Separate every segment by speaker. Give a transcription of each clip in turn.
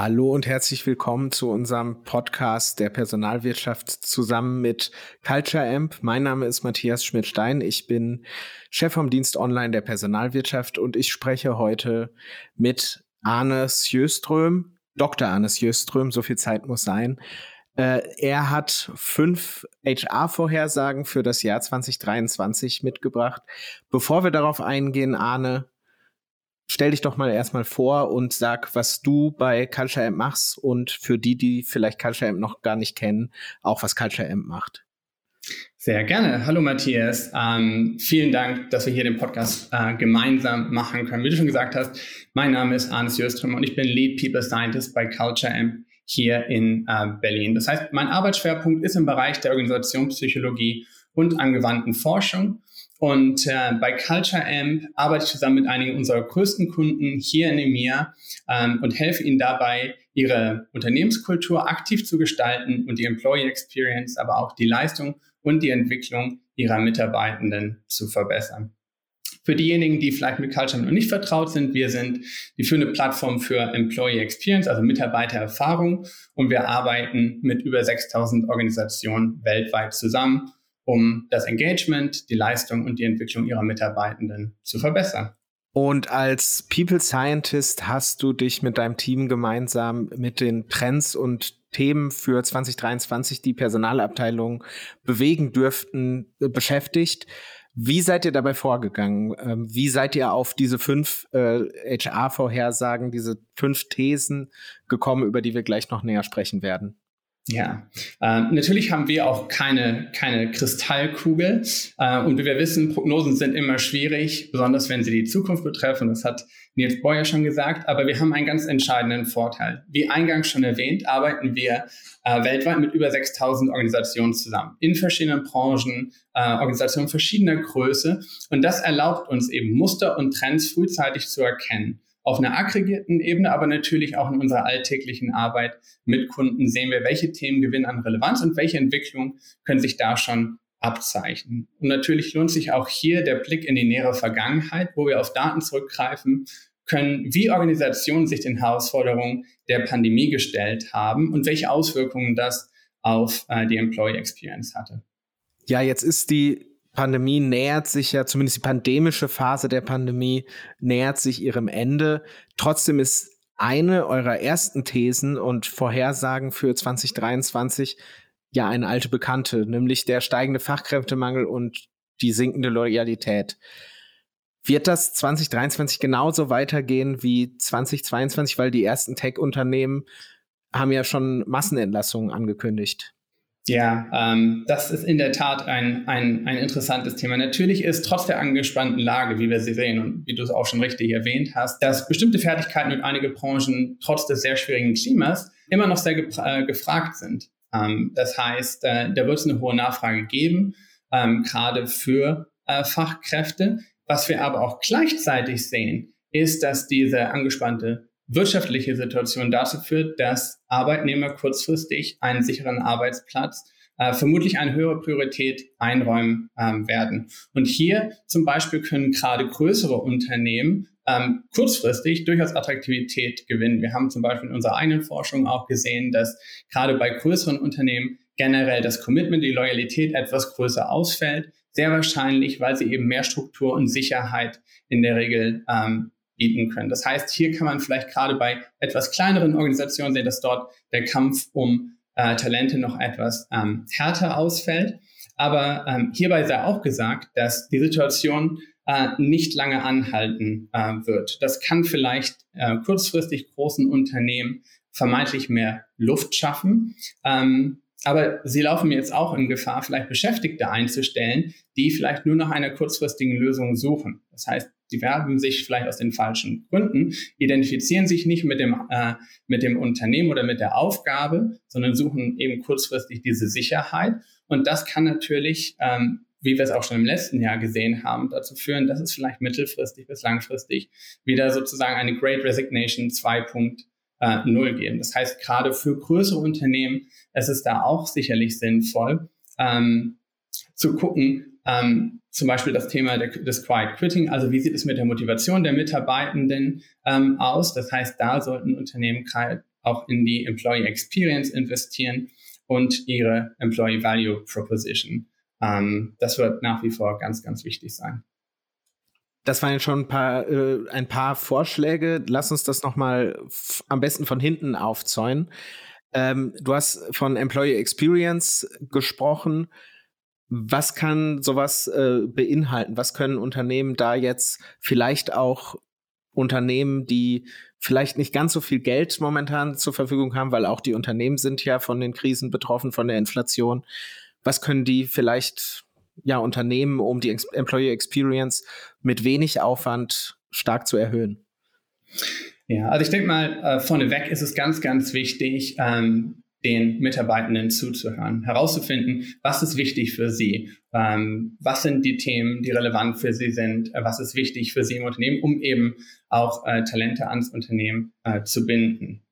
Speaker 1: Hallo und herzlich willkommen zu unserem Podcast der Personalwirtschaft zusammen mit Culture Amp. Mein Name ist Matthias Schmidt-Stein. Ich bin Chef vom Dienst Online der Personalwirtschaft und ich spreche heute mit Arne Sjöström, Dr. Arne Sjöström, so viel Zeit muss sein. Äh, er hat fünf HR-Vorhersagen für das Jahr 2023 mitgebracht. Bevor wir darauf eingehen, Arne, stell dich doch mal erstmal vor und sag, was du bei Culture Amp machst und für die, die vielleicht Culture Amp noch gar nicht kennen, auch was Culture Amp macht.
Speaker 2: Sehr gerne. Hallo Matthias. Ähm, vielen Dank, dass wir hier den Podcast äh, gemeinsam machen können. Wie du schon gesagt hast, mein Name ist Arnes Jöström und ich bin Lead People Scientist bei Culture Amp hier in äh, Berlin. Das heißt, mein Arbeitsschwerpunkt ist im Bereich der Organisationspsychologie und angewandten Forschung. Und äh, bei Culture Amp arbeite ich zusammen mit einigen unserer größten Kunden hier in EMEA ähm, und helfe ihnen dabei, ihre Unternehmenskultur aktiv zu gestalten und die Employee Experience, aber auch die Leistung und die Entwicklung ihrer Mitarbeitenden zu verbessern. Für diejenigen, die vielleicht mit Culture noch nicht vertraut sind, wir sind die führende Plattform für Employee Experience, also Mitarbeitererfahrung. Und wir arbeiten mit über 6000 Organisationen weltweit zusammen um das Engagement, die Leistung und die Entwicklung ihrer Mitarbeitenden zu verbessern.
Speaker 1: Und als People Scientist hast du dich mit deinem Team gemeinsam mit den Trends und Themen für 2023, die Personalabteilung bewegen dürften, äh, beschäftigt. Wie seid ihr dabei vorgegangen? Ähm, wie seid ihr auf diese fünf äh, HR-Vorhersagen, diese fünf Thesen gekommen, über die wir gleich noch näher sprechen werden?
Speaker 2: Ja, äh, natürlich haben wir auch keine, keine Kristallkugel. Äh, und wie wir wissen, Prognosen sind immer schwierig, besonders wenn sie die Zukunft betreffen. Das hat Nils Boyer schon gesagt. Aber wir haben einen ganz entscheidenden Vorteil. Wie eingangs schon erwähnt, arbeiten wir äh, weltweit mit über 6000 Organisationen zusammen. In verschiedenen Branchen, äh, Organisationen verschiedener Größe. Und das erlaubt uns eben Muster und Trends frühzeitig zu erkennen auf einer aggregierten Ebene, aber natürlich auch in unserer alltäglichen Arbeit mit Kunden sehen wir, welche Themen gewinnen an Relevanz und welche Entwicklungen können sich da schon abzeichnen. Und natürlich lohnt sich auch hier der Blick in die nähere Vergangenheit, wo wir auf Daten zurückgreifen können, wie Organisationen sich den Herausforderungen der Pandemie gestellt haben und welche Auswirkungen das auf äh, die Employee Experience hatte.
Speaker 1: Ja, jetzt ist die Pandemie nähert sich ja, zumindest die pandemische Phase der Pandemie nähert sich ihrem Ende. Trotzdem ist eine eurer ersten Thesen und Vorhersagen für 2023 ja eine alte Bekannte, nämlich der steigende Fachkräftemangel und die sinkende Loyalität. Wird das 2023 genauso weitergehen wie 2022, weil die ersten Tech-Unternehmen haben ja schon Massenentlassungen angekündigt?
Speaker 2: Ja, ähm, das ist in der Tat ein, ein, ein interessantes Thema. Natürlich ist trotz der angespannten Lage, wie wir sie sehen und wie du es auch schon richtig erwähnt hast, dass bestimmte Fertigkeiten und einige Branchen trotz des sehr schwierigen Klimas immer noch sehr äh, gefragt sind. Ähm, das heißt, äh, da wird es eine hohe Nachfrage geben, ähm, gerade für äh, Fachkräfte. Was wir aber auch gleichzeitig sehen, ist, dass diese angespannte wirtschaftliche Situation dazu führt, dass Arbeitnehmer kurzfristig einen sicheren Arbeitsplatz äh, vermutlich eine höhere Priorität einräumen ähm, werden. Und hier zum Beispiel können gerade größere Unternehmen ähm, kurzfristig durchaus Attraktivität gewinnen. Wir haben zum Beispiel in unserer eigenen Forschung auch gesehen, dass gerade bei größeren Unternehmen generell das Commitment, die Loyalität etwas größer ausfällt. Sehr wahrscheinlich, weil sie eben mehr Struktur und Sicherheit in der Regel ähm, bieten können. Das heißt, hier kann man vielleicht gerade bei etwas kleineren Organisationen sehen, dass dort der Kampf um äh, Talente noch etwas ähm, härter ausfällt. Aber ähm, hierbei sei auch gesagt, dass die Situation äh, nicht lange anhalten äh, wird. Das kann vielleicht äh, kurzfristig großen Unternehmen vermeintlich mehr Luft schaffen. Ähm, aber sie laufen jetzt auch in Gefahr, vielleicht Beschäftigte einzustellen, die vielleicht nur nach einer kurzfristigen Lösung suchen. Das heißt, sie werben sich vielleicht aus den falschen Gründen, identifizieren sich nicht mit dem, äh, mit dem Unternehmen oder mit der Aufgabe, sondern suchen eben kurzfristig diese Sicherheit. Und das kann natürlich, ähm, wie wir es auch schon im letzten Jahr gesehen haben, dazu führen, dass es vielleicht mittelfristig bis langfristig wieder sozusagen eine Great Resignation 2.0 äh, geben. Das heißt, gerade für größere Unternehmen ist es da auch sicherlich sinnvoll, ähm, zu gucken, ähm, zum Beispiel das Thema der, des Quiet Quitting, also wie sieht es mit der Motivation der Mitarbeitenden ähm, aus? Das heißt, da sollten Unternehmen auch in die Employee Experience investieren und ihre Employee Value Proposition. Ähm, das wird nach wie vor ganz, ganz wichtig sein.
Speaker 1: Das waren jetzt schon ein paar, äh, ein paar Vorschläge. Lass uns das nochmal am besten von hinten aufzäunen. Ähm, du hast von Employee Experience gesprochen. Was kann sowas äh, beinhalten? Was können Unternehmen da jetzt vielleicht auch Unternehmen, die vielleicht nicht ganz so viel Geld momentan zur Verfügung haben, weil auch die Unternehmen sind ja von den Krisen betroffen, von der Inflation. Was können die vielleicht ja Unternehmen, um die Employee Experience mit wenig Aufwand stark zu erhöhen?
Speaker 2: Ja, also ich denke mal, äh, vorneweg ist es ganz, ganz wichtig, ähm, den Mitarbeitenden zuzuhören, herauszufinden, was ist wichtig für sie, ähm, was sind die Themen, die relevant für sie sind, äh, was ist wichtig für sie im Unternehmen, um eben auch äh, Talente ans Unternehmen äh, zu binden.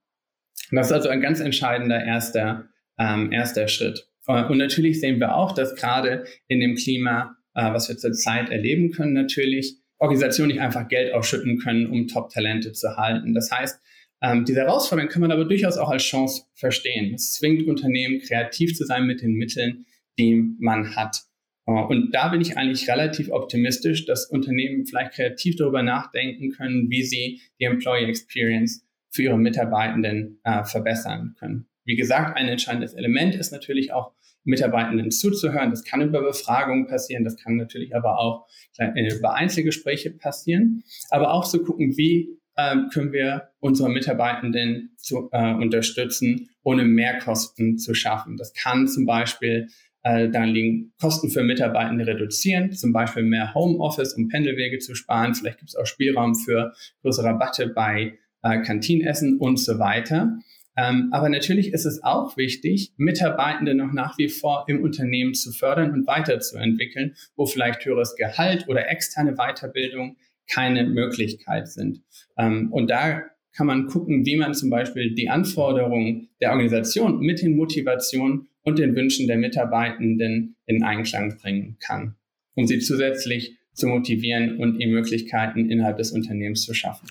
Speaker 2: das ist also ein ganz entscheidender erster, ähm, erster Schritt. Äh, und natürlich sehen wir auch, dass gerade in dem Klima, äh, was wir zurzeit erleben können, natürlich Organisationen nicht einfach Geld ausschütten können, um Top-Talente zu halten. Das heißt, ähm, diese Herausforderung kann man aber durchaus auch als Chance verstehen. Es zwingt Unternehmen, kreativ zu sein mit den Mitteln, die man hat. Äh, und da bin ich eigentlich relativ optimistisch, dass Unternehmen vielleicht kreativ darüber nachdenken können, wie sie die Employee Experience für ihre Mitarbeitenden äh, verbessern können. Wie gesagt, ein entscheidendes Element ist natürlich auch Mitarbeitenden zuzuhören. Das kann über Befragungen passieren, das kann natürlich aber auch über Einzelgespräche passieren, aber auch zu gucken, wie äh, können wir unsere Mitarbeitenden zu, äh, unterstützen, ohne Mehrkosten zu schaffen. Das kann zum Beispiel äh, daran liegen, Kosten für Mitarbeitende reduzieren, zum Beispiel mehr Homeoffice, um Pendelwege zu sparen. Vielleicht gibt es auch Spielraum für größere Rabatte bei äh, Kantinenessen und so weiter. Ähm, aber natürlich ist es auch wichtig, Mitarbeitende noch nach wie vor im Unternehmen zu fördern und weiterzuentwickeln, wo vielleicht höheres Gehalt oder externe Weiterbildung keine Möglichkeit sind. Ähm, und da kann man gucken, wie man zum Beispiel die Anforderungen der Organisation mit den Motivationen und den Wünschen der Mitarbeitenden in Einklang bringen kann, um sie zusätzlich zu motivieren und ihnen Möglichkeiten innerhalb des Unternehmens zu schaffen.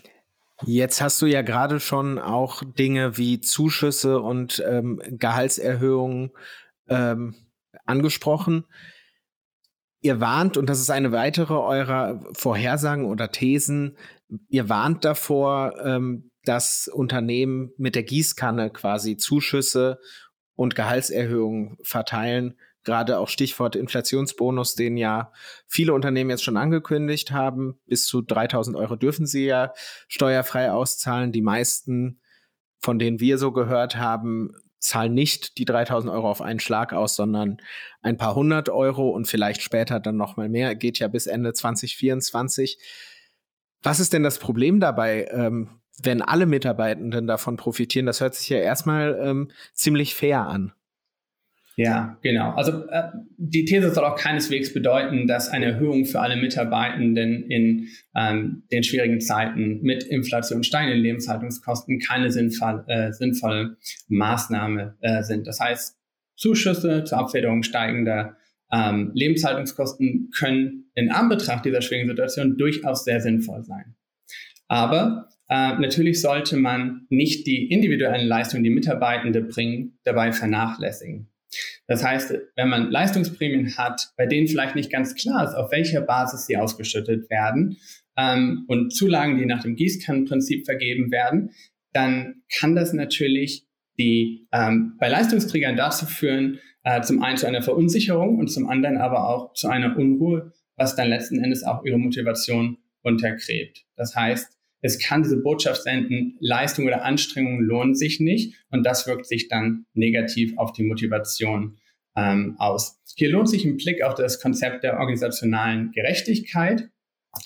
Speaker 1: Jetzt hast du ja gerade schon auch Dinge wie Zuschüsse und ähm, Gehaltserhöhungen ähm, angesprochen. Ihr warnt, und das ist eine weitere eurer Vorhersagen oder Thesen, ihr warnt davor, ähm, dass Unternehmen mit der Gießkanne quasi Zuschüsse und Gehaltserhöhungen verteilen, gerade auch Stichwort Inflationsbonus, den ja viele Unternehmen jetzt schon angekündigt haben. Bis zu 3000 Euro dürfen sie ja steuerfrei auszahlen. Die meisten, von denen wir so gehört haben, zahlen nicht die 3000 Euro auf einen Schlag aus, sondern ein paar hundert Euro und vielleicht später dann noch mal mehr. Geht ja bis Ende 2024. Was ist denn das Problem dabei, ähm, wenn alle Mitarbeitenden davon profitieren? Das hört sich ja erstmal ähm, ziemlich fair an.
Speaker 2: Ja, genau. Also äh, die These soll auch keineswegs bedeuten, dass eine Erhöhung für alle Mitarbeitenden in ähm, den schwierigen Zeiten mit Inflation, steigenden Lebenshaltungskosten keine sinnvoll, äh, sinnvolle Maßnahme äh, sind. Das heißt, Zuschüsse zur Abfederung steigender ähm, Lebenshaltungskosten können in Anbetracht dieser schwierigen Situation durchaus sehr sinnvoll sein. Aber äh, natürlich sollte man nicht die individuellen Leistungen, die Mitarbeitende bringen, dabei vernachlässigen. Das heißt, wenn man Leistungsprämien hat, bei denen vielleicht nicht ganz klar ist, auf welcher Basis sie ausgeschüttet werden ähm, und Zulagen, die nach dem Gießkannenprinzip vergeben werden, dann kann das natürlich die ähm, bei Leistungsträgern dazu führen, äh, zum einen zu einer Verunsicherung und zum anderen aber auch zu einer Unruhe, was dann letzten Endes auch ihre Motivation untergräbt. Das heißt, es kann diese Botschaft senden, Leistung oder Anstrengung lohnen sich nicht und das wirkt sich dann negativ auf die Motivation ähm, aus. Hier lohnt sich ein Blick auf das Konzept der organisationalen Gerechtigkeit,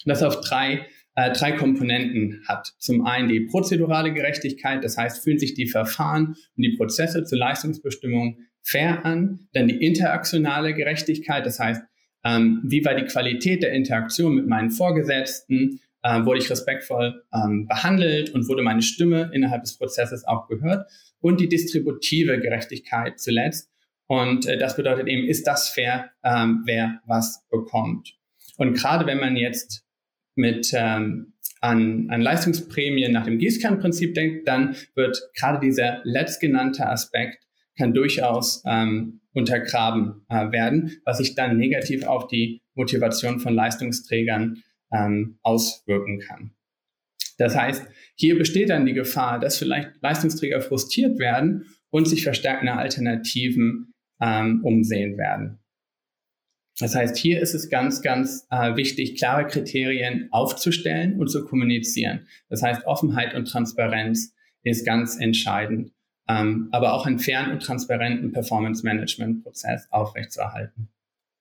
Speaker 2: das auf drei, äh, drei Komponenten hat. Zum einen die prozedurale Gerechtigkeit, das heißt, fühlen sich die Verfahren und die Prozesse zur Leistungsbestimmung fair an. Dann die interaktionale Gerechtigkeit, das heißt, ähm, wie war die Qualität der Interaktion mit meinen Vorgesetzten, äh, wurde ich respektvoll ähm, behandelt und wurde meine Stimme innerhalb des Prozesses auch gehört. Und die distributive Gerechtigkeit zuletzt. Und äh, das bedeutet eben, ist das fair, ähm, wer was bekommt. Und gerade wenn man jetzt mit ähm, an, an Leistungsprämien nach dem Gießkannenprinzip denkt, dann wird gerade dieser letztgenannte Aspekt kann durchaus ähm, untergraben äh, werden, was sich dann negativ auf die Motivation von Leistungsträgern ähm, auswirken kann. Das heißt, hier besteht dann die Gefahr, dass vielleicht Leistungsträger frustriert werden und sich verstärkende Alternativen ähm, umsehen werden. Das heißt, hier ist es ganz, ganz äh, wichtig, klare Kriterien aufzustellen und zu kommunizieren. Das heißt, Offenheit und Transparenz ist ganz entscheidend, ähm, aber auch einen fairen und transparenten Performance-Management-Prozess aufrechtzuerhalten.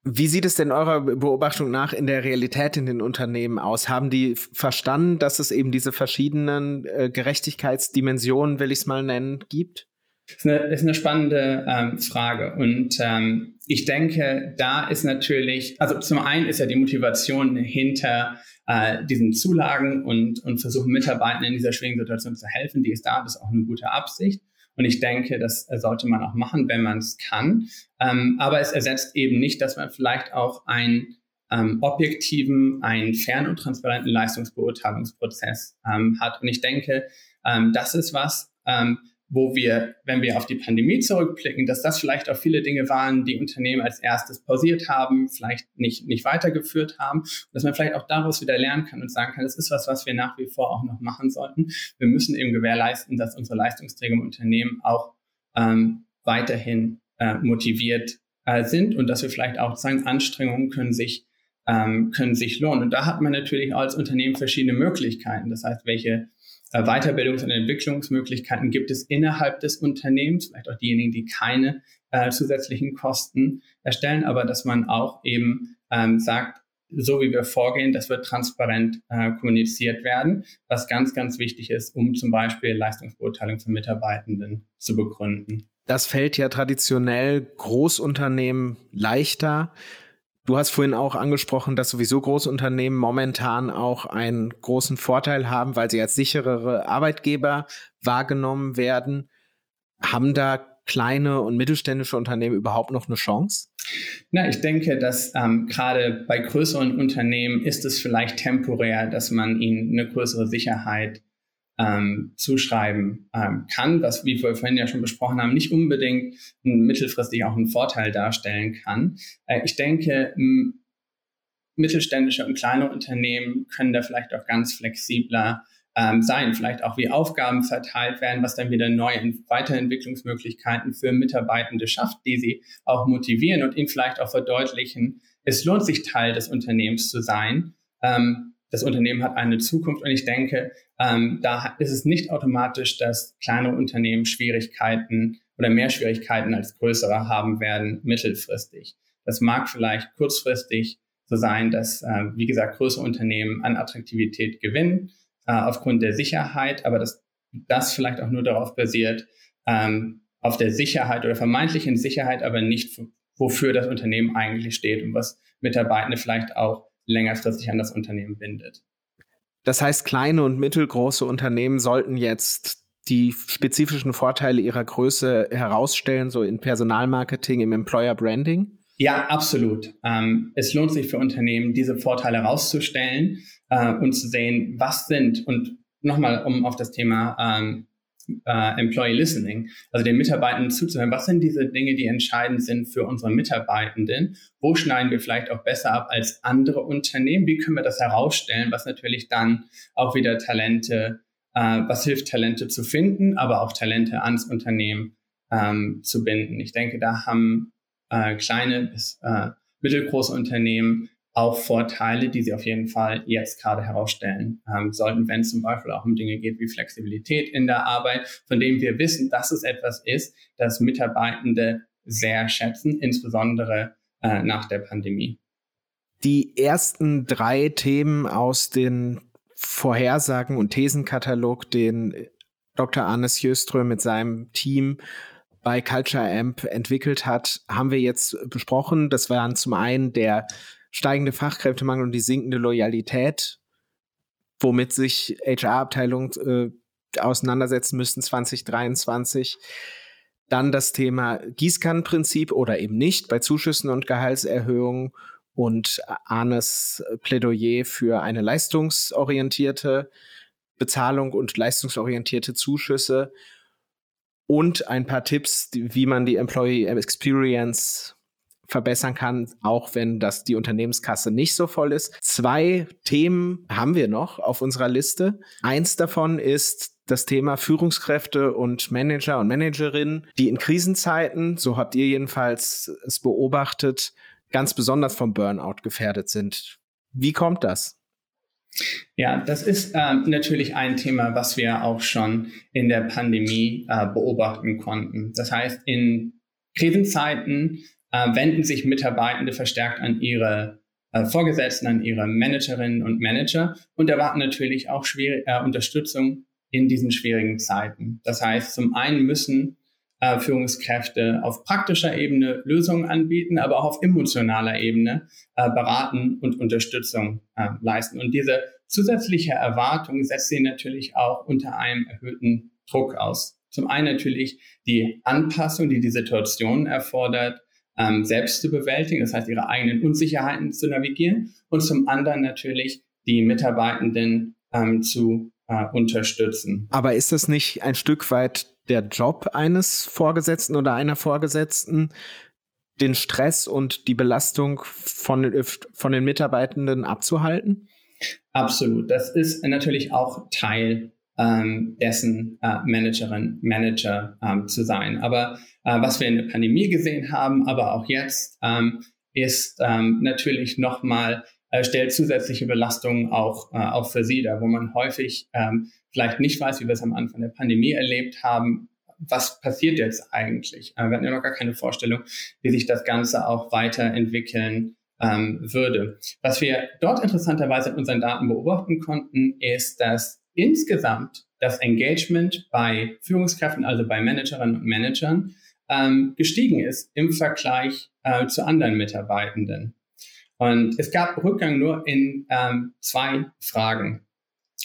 Speaker 1: Wie sieht es denn eurer Beobachtung nach in der Realität in den Unternehmen aus? Haben die verstanden, dass es eben diese verschiedenen äh, Gerechtigkeitsdimensionen, will ich es mal nennen, gibt?
Speaker 2: Das ist eine, ist eine spannende ähm, Frage. Und ähm, ich denke, da ist natürlich, also zum einen ist ja die Motivation hinter äh, diesen Zulagen und, und versuchen Mitarbeitern in dieser schwierigen Situation zu helfen, die ist da, das ist auch eine gute Absicht. Und ich denke, das sollte man auch machen, wenn man es kann. Ähm, aber es ersetzt eben nicht, dass man vielleicht auch einen ähm, objektiven, einen fairen und transparenten Leistungsbeurteilungsprozess ähm, hat. Und ich denke, ähm, das ist was, ähm, wo wir, wenn wir auf die Pandemie zurückblicken, dass das vielleicht auch viele Dinge waren, die Unternehmen als erstes pausiert haben, vielleicht nicht, nicht weitergeführt haben, dass man vielleicht auch daraus wieder lernen kann und sagen kann, das ist was, was wir nach wie vor auch noch machen sollten. Wir müssen eben gewährleisten, dass unsere Leistungsträger im Unternehmen auch ähm, weiterhin äh, motiviert äh, sind und dass wir vielleicht auch sagen, Anstrengungen können sich ähm, können sich lohnen. Und da hat man natürlich als Unternehmen verschiedene Möglichkeiten. Das heißt, welche Weiterbildungs- und Entwicklungsmöglichkeiten gibt es innerhalb des Unternehmens, vielleicht auch diejenigen, die keine äh, zusätzlichen Kosten erstellen, aber dass man auch eben ähm, sagt, so wie wir vorgehen, das wird transparent äh, kommuniziert werden, was ganz, ganz wichtig ist, um zum Beispiel Leistungsbeurteilung von Mitarbeitenden zu begründen.
Speaker 1: Das fällt ja traditionell Großunternehmen leichter. Du hast vorhin auch angesprochen, dass sowieso Großunternehmen momentan auch einen großen Vorteil haben, weil sie als sicherere Arbeitgeber wahrgenommen werden. Haben da kleine und mittelständische Unternehmen überhaupt noch eine Chance?
Speaker 2: Na, ich denke, dass ähm, gerade bei größeren Unternehmen ist es vielleicht temporär, dass man ihnen eine größere Sicherheit ähm, zuschreiben ähm, kann, was, wie wir vorhin ja schon besprochen haben, nicht unbedingt mittelfristig auch einen Vorteil darstellen kann. Äh, ich denke, mittelständische und kleine Unternehmen können da vielleicht auch ganz flexibler ähm, sein, vielleicht auch wie Aufgaben verteilt werden, was dann wieder neue Weiterentwicklungsmöglichkeiten für Mitarbeitende schafft, die sie auch motivieren und ihnen vielleicht auch verdeutlichen, es lohnt sich Teil des Unternehmens zu sein. Ähm, das Unternehmen hat eine Zukunft und ich denke, ähm, da ist es nicht automatisch, dass kleinere Unternehmen Schwierigkeiten oder mehr Schwierigkeiten als größere haben werden mittelfristig. Das mag vielleicht kurzfristig so sein, dass, äh, wie gesagt, größere Unternehmen an Attraktivität gewinnen äh, aufgrund der Sicherheit, aber dass das vielleicht auch nur darauf basiert, ähm, auf der Sicherheit oder vermeintlichen Sicherheit, aber nicht wofür das Unternehmen eigentlich steht und was Mitarbeitende vielleicht auch längerfristig an das Unternehmen bindet.
Speaker 1: Das heißt, kleine und mittelgroße Unternehmen sollten jetzt die spezifischen Vorteile ihrer Größe herausstellen, so in Personalmarketing, im Employer Branding?
Speaker 2: Ja, absolut. Ähm, es lohnt sich für Unternehmen, diese Vorteile herauszustellen äh, und zu sehen, was sind, und nochmal, um auf das Thema ähm, äh, Employee Listening, also den Mitarbeitenden zuzuhören. Was sind diese Dinge, die entscheidend sind für unsere Mitarbeitenden? Wo schneiden wir vielleicht auch besser ab als andere Unternehmen? Wie können wir das herausstellen, was natürlich dann auch wieder Talente, äh, was hilft, Talente zu finden, aber auch Talente ans Unternehmen ähm, zu binden? Ich denke, da haben äh, kleine bis äh, mittelgroße Unternehmen auch Vorteile, die sie auf jeden Fall jetzt gerade herausstellen ähm, sollten, wenn es zum Beispiel auch um Dinge geht wie Flexibilität in der Arbeit, von dem wir wissen, dass es etwas ist, das Mitarbeitende sehr schätzen, insbesondere äh, nach der Pandemie.
Speaker 1: Die ersten drei Themen aus den Vorhersagen und Thesenkatalog, den Dr. Arnes Jöström mit seinem Team bei Culture Amp entwickelt hat, haben wir jetzt besprochen. Das waren zum einen der steigende Fachkräftemangel und die sinkende Loyalität, womit sich HR-Abteilungen äh, auseinandersetzen müssten 2023. Dann das Thema Gießkannenprinzip oder eben nicht bei Zuschüssen und Gehaltserhöhungen und Arnes Plädoyer für eine leistungsorientierte Bezahlung und leistungsorientierte Zuschüsse und ein paar Tipps, wie man die Employee Experience verbessern kann, auch wenn das die Unternehmenskasse nicht so voll ist. Zwei Themen haben wir noch auf unserer Liste. Eins davon ist das Thema Führungskräfte und Manager und Managerinnen, die in Krisenzeiten, so habt ihr jedenfalls es beobachtet, ganz besonders vom Burnout gefährdet sind. Wie kommt das?
Speaker 2: Ja, das ist äh, natürlich ein Thema, was wir auch schon in der Pandemie äh, beobachten konnten. Das heißt, in Krisenzeiten äh, wenden sich Mitarbeitende verstärkt an ihre äh, Vorgesetzten, an ihre Managerinnen und Manager und erwarten natürlich auch schwierig, äh, Unterstützung in diesen schwierigen Zeiten. Das heißt, zum einen müssen äh, Führungskräfte auf praktischer Ebene Lösungen anbieten, aber auch auf emotionaler Ebene äh, beraten und Unterstützung äh, leisten. Und diese zusätzliche Erwartung setzt sie natürlich auch unter einem erhöhten Druck aus. Zum einen natürlich die Anpassung, die die Situation erfordert, ähm, selbst zu bewältigen, das heißt ihre eigenen Unsicherheiten zu navigieren und zum anderen natürlich die Mitarbeitenden ähm, zu äh, unterstützen.
Speaker 1: Aber ist das nicht ein Stück weit der Job eines Vorgesetzten oder einer Vorgesetzten, den Stress und die Belastung von, von den Mitarbeitenden abzuhalten?
Speaker 2: Absolut. Das ist natürlich auch Teil ähm, dessen äh, Managerin, Manager ähm, zu sein. Aber äh, was wir in der Pandemie gesehen haben, aber auch jetzt, ähm, ist ähm, natürlich nochmal äh, stellt zusätzliche Belastungen auch, äh, auch für sie da, wo man häufig ähm, vielleicht nicht weiß, wie wir es am Anfang der Pandemie erlebt haben, was passiert jetzt eigentlich? Äh, wir hatten ja noch gar keine Vorstellung, wie sich das Ganze auch weiterentwickeln ähm, würde. Was wir dort interessanterweise in unseren Daten beobachten konnten, ist, dass insgesamt das Engagement bei Führungskräften, also bei Managerinnen und Managern, ähm, gestiegen ist im Vergleich äh, zu anderen Mitarbeitenden. Und es gab Rückgang nur in ähm, zwei Fragen.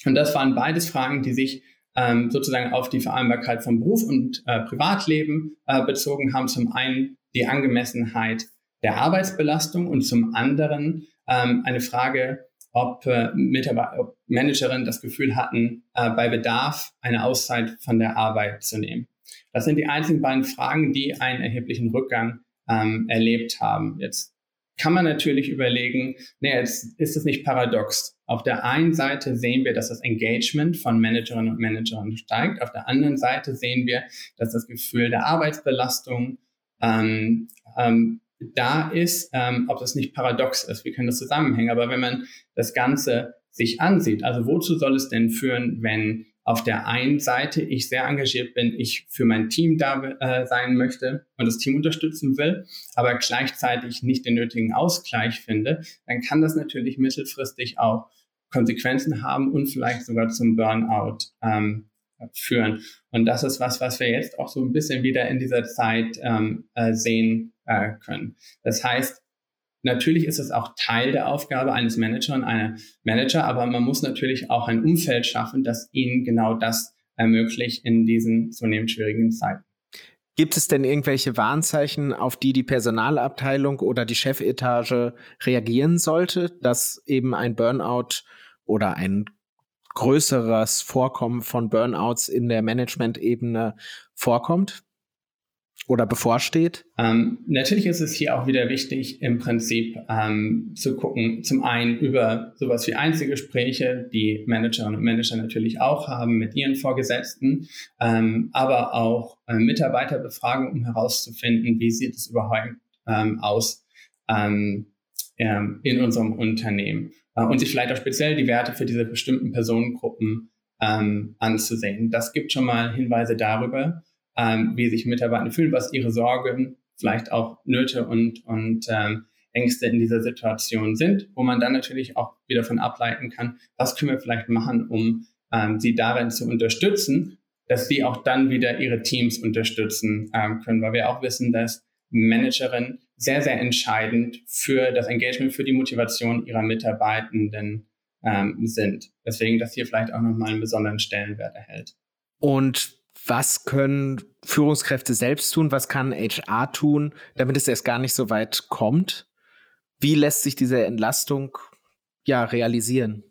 Speaker 2: Und das waren beides Fragen, die sich ähm, sozusagen auf die Vereinbarkeit von Beruf und äh, Privatleben äh, bezogen haben. Zum einen die Angemessenheit der Arbeitsbelastung und zum anderen ähm, eine Frage, ob, äh, Mitarbeiter, ob Managerinnen das Gefühl hatten, äh, bei Bedarf eine Auszeit von der Arbeit zu nehmen. Das sind die einzigen beiden Fragen, die einen erheblichen Rückgang ähm, erlebt haben. Jetzt kann man natürlich überlegen, naja, jetzt ist es nicht paradox. Auf der einen Seite sehen wir, dass das Engagement von Managerinnen und Managern steigt. Auf der anderen Seite sehen wir, dass das Gefühl der Arbeitsbelastung ähm, ähm, da ist, ähm, ob das nicht paradox ist. Wir können das zusammenhängen. Aber wenn man das Ganze sich ansieht, also wozu soll es denn führen, wenn auf der einen Seite ich sehr engagiert bin, ich für mein Team da äh, sein möchte und das Team unterstützen will, aber gleichzeitig nicht den nötigen Ausgleich finde, dann kann das natürlich mittelfristig auch Konsequenzen haben und vielleicht sogar zum Burnout ähm, führen. Und das ist was, was wir jetzt auch so ein bisschen wieder in dieser Zeit ähm, äh, sehen äh, können. Das heißt, Natürlich ist es auch Teil der Aufgabe eines Managers und einer Manager, aber man muss natürlich auch ein Umfeld schaffen, das ihnen genau das ermöglicht in diesen zunehmend schwierigen Zeiten.
Speaker 1: Gibt es denn irgendwelche Warnzeichen, auf die die Personalabteilung oder die Chefetage reagieren sollte, dass eben ein Burnout oder ein größeres Vorkommen von Burnouts in der Management-Ebene vorkommt? oder bevorsteht?
Speaker 2: Ähm, natürlich ist es hier auch wieder wichtig, im Prinzip ähm, zu gucken, zum einen über sowas wie Einzelgespräche, die Managerinnen und Manager natürlich auch haben mit ihren Vorgesetzten, ähm, aber auch äh, Mitarbeiterbefragung, um herauszufinden, wie sieht es überhaupt ähm, aus ähm, ähm, in unserem Unternehmen äh, und sich vielleicht auch speziell die Werte für diese bestimmten Personengruppen anzusehen. Das gibt schon mal Hinweise darüber ähm, wie sich Mitarbeiter fühlen, was ihre Sorgen, vielleicht auch Nöte und, und ähm, Ängste in dieser Situation sind, wo man dann natürlich auch wieder von ableiten kann, was können wir vielleicht machen, um ähm, sie darin zu unterstützen, dass sie auch dann wieder ihre Teams unterstützen ähm, können, weil wir auch wissen, dass Managerinnen sehr, sehr entscheidend für das Engagement, für die Motivation ihrer Mitarbeitenden ähm, sind. Deswegen, dass hier vielleicht auch nochmal einen besonderen Stellenwert erhält.
Speaker 1: Und was können Führungskräfte selbst tun, was kann HR tun, damit es erst gar nicht so weit kommt? wie lässt sich diese Entlastung ja realisieren?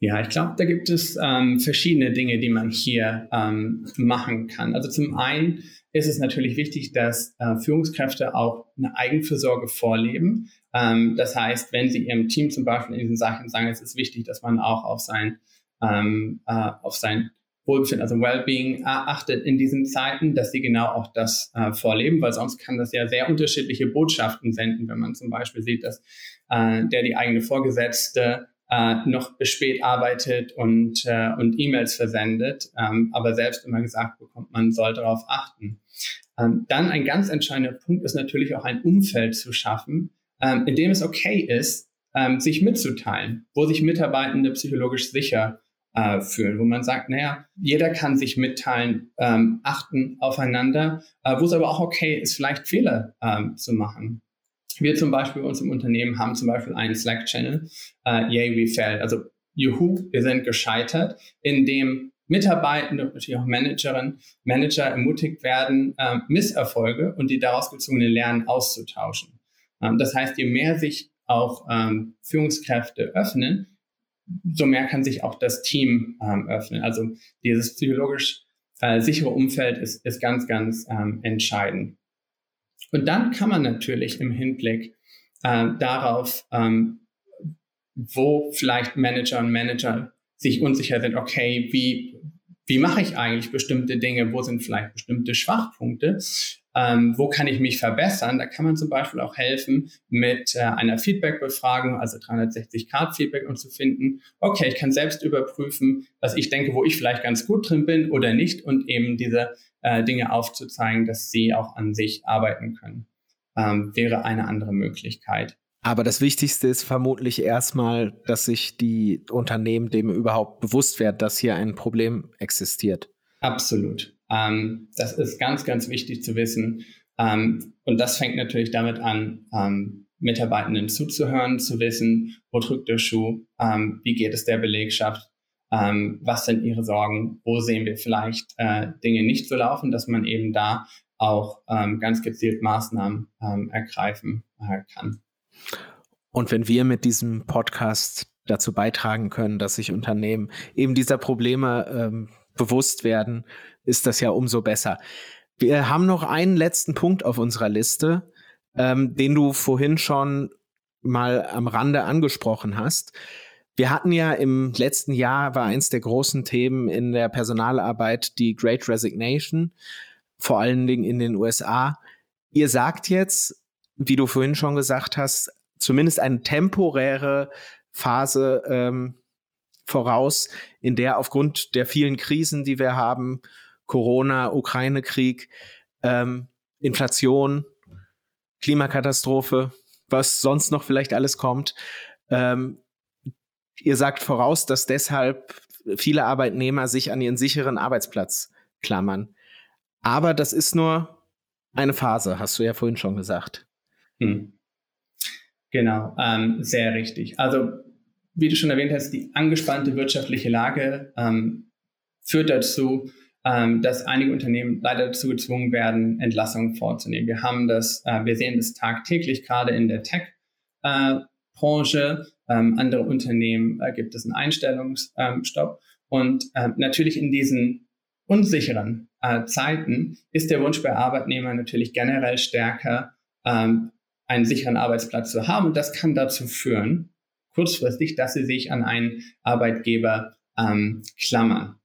Speaker 2: Ja, ich glaube, da gibt es ähm, verschiedene Dinge, die man hier ähm, machen kann. Also zum einen ist es natürlich wichtig, dass äh, Führungskräfte auch eine Eigenfürsorge vorleben. Ähm, das heißt, wenn sie ihrem Team zum Beispiel in diesen Sachen sagen, es ist wichtig, dass man auch auf sein, ähm, äh, auf sein Wohlbefinden, also Wellbeing äh, achtet in diesen Zeiten, dass sie genau auch das äh, vorleben, weil sonst kann das ja sehr unterschiedliche Botschaften senden, wenn man zum Beispiel sieht, dass äh, der die eigene Vorgesetzte äh, noch spät arbeitet und, äh, und E-Mails versendet, ähm, aber selbst immer gesagt bekommt, man soll darauf achten. Ähm, dann ein ganz entscheidender Punkt ist natürlich auch ein Umfeld zu schaffen, ähm, in dem es okay ist, ähm, sich mitzuteilen, wo sich Mitarbeitende psychologisch sicher äh, fühlen, wo man sagt, naja, jeder kann sich mitteilen, ähm, achten aufeinander, äh, wo es aber auch okay ist, vielleicht Fehler ähm, zu machen. Wir zum Beispiel bei uns im Unternehmen haben zum Beispiel einen Slack-Channel, äh, Yay, we failed. Also, juhu, wir sind gescheitert, in dem Mitarbeitende und natürlich auch Managerinnen, Manager ermutigt werden, äh, Misserfolge und die daraus gezogenen Lernen auszutauschen. Ähm, das heißt, je mehr sich auch ähm, Führungskräfte öffnen, so mehr kann sich auch das Team ähm, öffnen. Also dieses psychologisch äh, sichere Umfeld ist, ist ganz, ganz ähm, entscheidend. Und dann kann man natürlich im Hinblick äh, darauf, ähm, wo vielleicht Manager und Manager sich unsicher sind, okay, wie, wie mache ich eigentlich bestimmte Dinge, wo sind vielleicht bestimmte Schwachpunkte, ähm, wo kann ich mich verbessern? Da kann man zum Beispiel auch helfen mit äh, einer Feedback-Befragung, also 360-Grad-Feedback, um zu finden, okay, ich kann selbst überprüfen, was ich denke, wo ich vielleicht ganz gut drin bin oder nicht und eben diese äh, Dinge aufzuzeigen, dass sie auch an sich arbeiten können, ähm, wäre eine andere Möglichkeit.
Speaker 1: Aber das Wichtigste ist vermutlich erstmal, dass sich die Unternehmen dem überhaupt bewusst werden, dass hier ein Problem existiert.
Speaker 2: Absolut. Ähm, das ist ganz, ganz wichtig zu wissen. Ähm, und das fängt natürlich damit an, ähm, Mitarbeitenden zuzuhören, zu wissen, wo drückt der Schuh, ähm, wie geht es der Belegschaft, ähm, was sind ihre Sorgen, wo sehen wir vielleicht äh, Dinge nicht so laufen, dass man eben da auch ähm, ganz gezielt Maßnahmen ergreifen äh, kann.
Speaker 1: Und wenn wir mit diesem Podcast dazu beitragen können, dass sich Unternehmen eben dieser Probleme ähm, bewusst werden, ist das ja umso besser. Wir haben noch einen letzten Punkt auf unserer Liste, ähm, den du vorhin schon mal am Rande angesprochen hast. Wir hatten ja im letzten Jahr war eins der großen Themen in der Personalarbeit die Great Resignation, vor allen Dingen in den USA. Ihr sagt jetzt, wie du vorhin schon gesagt hast, zumindest eine temporäre Phase ähm, voraus, in der aufgrund der vielen Krisen, die wir haben, Corona, Ukraine-Krieg, ähm, Inflation, Klimakatastrophe, was sonst noch vielleicht alles kommt. Ähm, ihr sagt voraus, dass deshalb viele Arbeitnehmer sich an ihren sicheren Arbeitsplatz klammern. Aber das ist nur eine Phase, hast du ja vorhin schon gesagt. Hm.
Speaker 2: Genau, ähm, sehr richtig. Also wie du schon erwähnt hast, die angespannte wirtschaftliche Lage ähm, führt dazu, ähm, dass einige Unternehmen leider dazu gezwungen werden, Entlassungen vorzunehmen. Wir haben das, äh, wir sehen das tagtäglich gerade in der Tech-Branche. Äh, ähm, andere Unternehmen äh, gibt es einen Einstellungsstopp. Und äh, natürlich in diesen unsicheren äh, Zeiten ist der Wunsch bei Arbeitnehmern natürlich generell stärker, ähm, einen sicheren Arbeitsplatz zu haben. Und das kann dazu führen, kurzfristig, dass sie sich an einen Arbeitgeber ähm, klammern.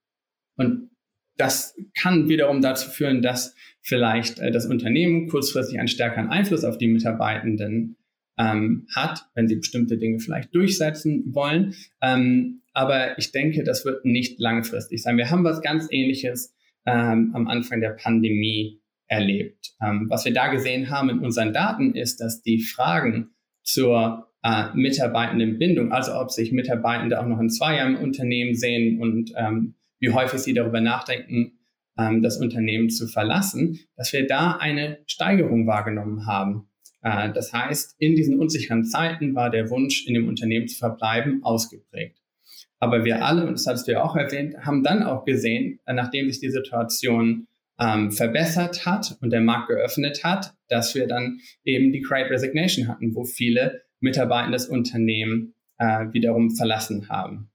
Speaker 2: Und das kann wiederum dazu führen, dass vielleicht äh, das Unternehmen kurzfristig einen stärkeren Einfluss auf die Mitarbeitenden ähm, hat, wenn sie bestimmte Dinge vielleicht durchsetzen wollen. Ähm, aber ich denke, das wird nicht langfristig sein. Wir haben was ganz Ähnliches ähm, am Anfang der Pandemie erlebt. Ähm, was wir da gesehen haben in unseren Daten ist, dass die Fragen zur äh, Mitarbeitendenbindung, also ob sich Mitarbeitende auch noch in zwei Jahren im Unternehmen sehen und ähm, wie häufig sie darüber nachdenken, ähm, das Unternehmen zu verlassen, dass wir da eine Steigerung wahrgenommen haben. Äh, das heißt, in diesen unsicheren Zeiten war der Wunsch, in dem Unternehmen zu verbleiben, ausgeprägt. Aber wir alle, und das hattest du ja auch erwähnt, haben dann auch gesehen, äh, nachdem sich die Situation ähm, verbessert hat und der Markt geöffnet hat, dass wir dann eben die Great Resignation hatten, wo viele Mitarbeiter das Unternehmen äh, wiederum verlassen haben.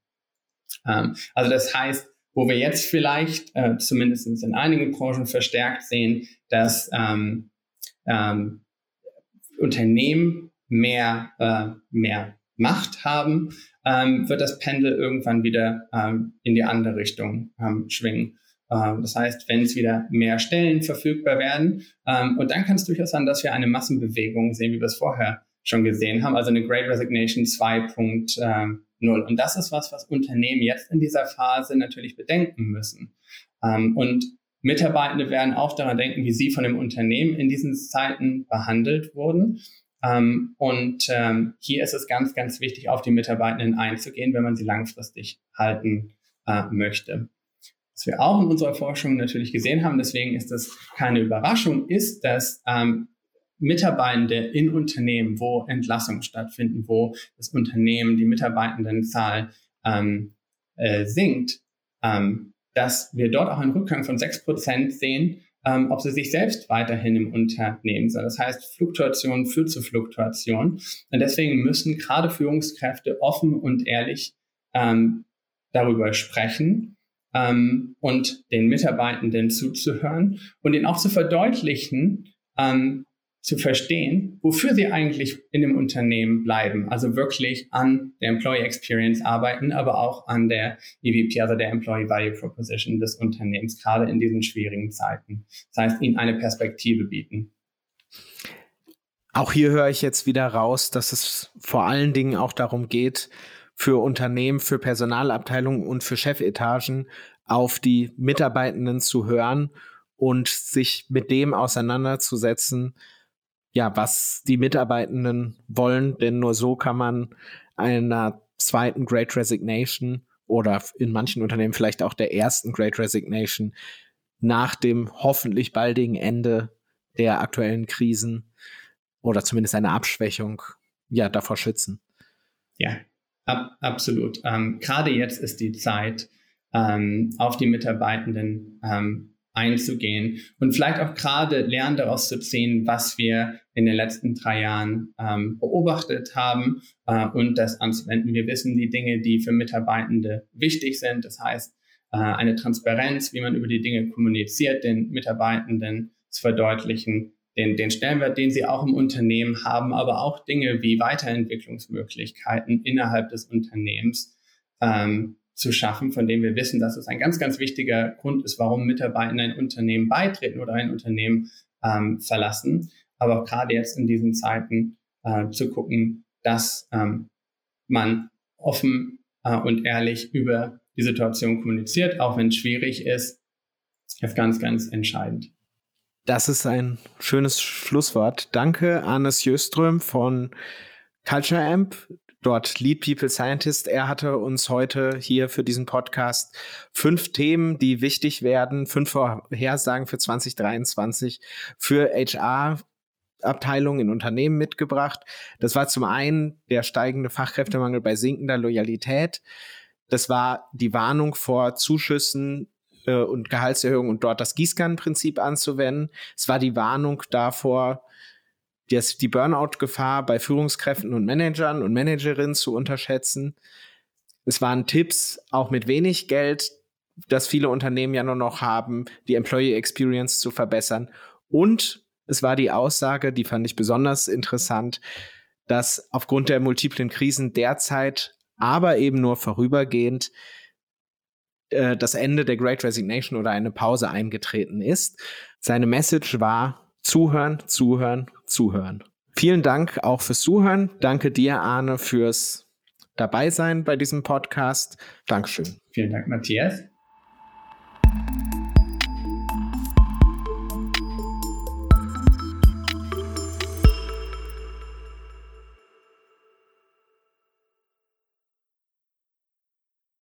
Speaker 2: Ähm, also das heißt, wo wir jetzt vielleicht äh, zumindest in einigen Branchen verstärkt sehen, dass ähm, ähm, Unternehmen mehr, äh, mehr Macht haben, ähm, wird das Pendel irgendwann wieder ähm, in die andere Richtung ähm, schwingen. Ähm, das heißt, wenn es wieder mehr Stellen verfügbar werden, ähm, und dann kann es durchaus sein, dass wir eine Massenbewegung sehen, wie wir es vorher schon gesehen haben, also eine Great Resignation 2.0. Und das ist was, was Unternehmen jetzt in dieser Phase natürlich bedenken müssen. Ähm, und Mitarbeitende werden auch daran denken, wie sie von dem Unternehmen in diesen Zeiten behandelt wurden. Ähm, und ähm, hier ist es ganz, ganz wichtig, auf die Mitarbeitenden einzugehen, wenn man sie langfristig halten äh, möchte. Was wir auch in unserer Forschung natürlich gesehen haben, deswegen ist das keine Überraschung, ist, dass ähm, Mitarbeitende in Unternehmen, wo Entlassungen stattfinden, wo das Unternehmen die Mitarbeitendenzahl ähm, äh, sinkt, ähm, dass wir dort auch einen Rückgang von sechs Prozent sehen, ähm, ob sie sich selbst weiterhin im Unternehmen sind. Das heißt, Fluktuation führt zu Fluktuation. Und deswegen müssen gerade Führungskräfte offen und ehrlich ähm, darüber sprechen ähm, und den Mitarbeitenden zuzuhören und ihnen auch zu verdeutlichen, ähm, zu verstehen, wofür sie eigentlich in dem Unternehmen bleiben. Also wirklich an der Employee Experience arbeiten, aber auch an der EVP, also der Employee Value Proposition des Unternehmens, gerade in diesen schwierigen Zeiten. Das heißt, ihnen eine Perspektive bieten.
Speaker 1: Auch hier höre ich jetzt wieder raus, dass es vor allen Dingen auch darum geht, für Unternehmen, für Personalabteilungen und für Chefetagen auf die Mitarbeitenden zu hören und sich mit dem auseinanderzusetzen, ja, was die Mitarbeitenden wollen, denn nur so kann man einer zweiten Great Resignation oder in manchen Unternehmen vielleicht auch der ersten Great Resignation nach dem hoffentlich baldigen Ende der aktuellen Krisen oder zumindest eine Abschwächung ja davor schützen.
Speaker 2: Ja, ab, absolut. Ähm, Gerade jetzt ist die Zeit, ähm, auf die Mitarbeitenden ähm, einzugehen und vielleicht auch gerade lernen daraus zu ziehen, was wir in den letzten drei Jahren ähm, beobachtet haben äh, und das anzuwenden. Wir wissen die Dinge, die für Mitarbeitende wichtig sind. Das heißt, äh, eine Transparenz, wie man über die Dinge kommuniziert, den Mitarbeitenden zu verdeutlichen, den, den Stellenwert, den sie auch im Unternehmen haben, aber auch Dinge wie Weiterentwicklungsmöglichkeiten innerhalb des Unternehmens ähm, zu schaffen, von dem wir wissen, dass es ein ganz, ganz wichtiger Grund ist, warum Mitarbeiter in ein Unternehmen beitreten oder ein Unternehmen ähm, verlassen. Aber auch gerade jetzt in diesen Zeiten äh, zu gucken, dass ähm, man offen äh, und ehrlich über die Situation kommuniziert, auch wenn es schwierig ist, ist ganz, ganz entscheidend.
Speaker 1: Das ist ein schönes Schlusswort. Danke, Arnes Jöström von Culture Amp dort Lead People Scientist. Er hatte uns heute hier für diesen Podcast fünf Themen, die wichtig werden, fünf Vorhersagen für 2023 für HR Abteilungen in Unternehmen mitgebracht. Das war zum einen der steigende Fachkräftemangel bei sinkender Loyalität. Das war die Warnung vor Zuschüssen äh, und Gehaltserhöhungen und dort das Gießkannenprinzip anzuwenden. Es war die Warnung davor, das, die Burnout-Gefahr bei Führungskräften und Managern und Managerinnen zu unterschätzen. Es waren Tipps, auch mit wenig Geld, das viele Unternehmen ja nur noch haben, die Employee Experience zu verbessern. Und es war die Aussage, die fand ich besonders interessant, dass aufgrund der multiplen Krisen derzeit, aber eben nur vorübergehend, äh, das Ende der Great Resignation oder eine Pause eingetreten ist. Seine Message war, Zuhören, zuhören, zuhören. Vielen Dank auch fürs Zuhören. Danke dir, Arne, fürs Dabeisein bei diesem Podcast. Dankeschön.
Speaker 2: Vielen Dank, Matthias.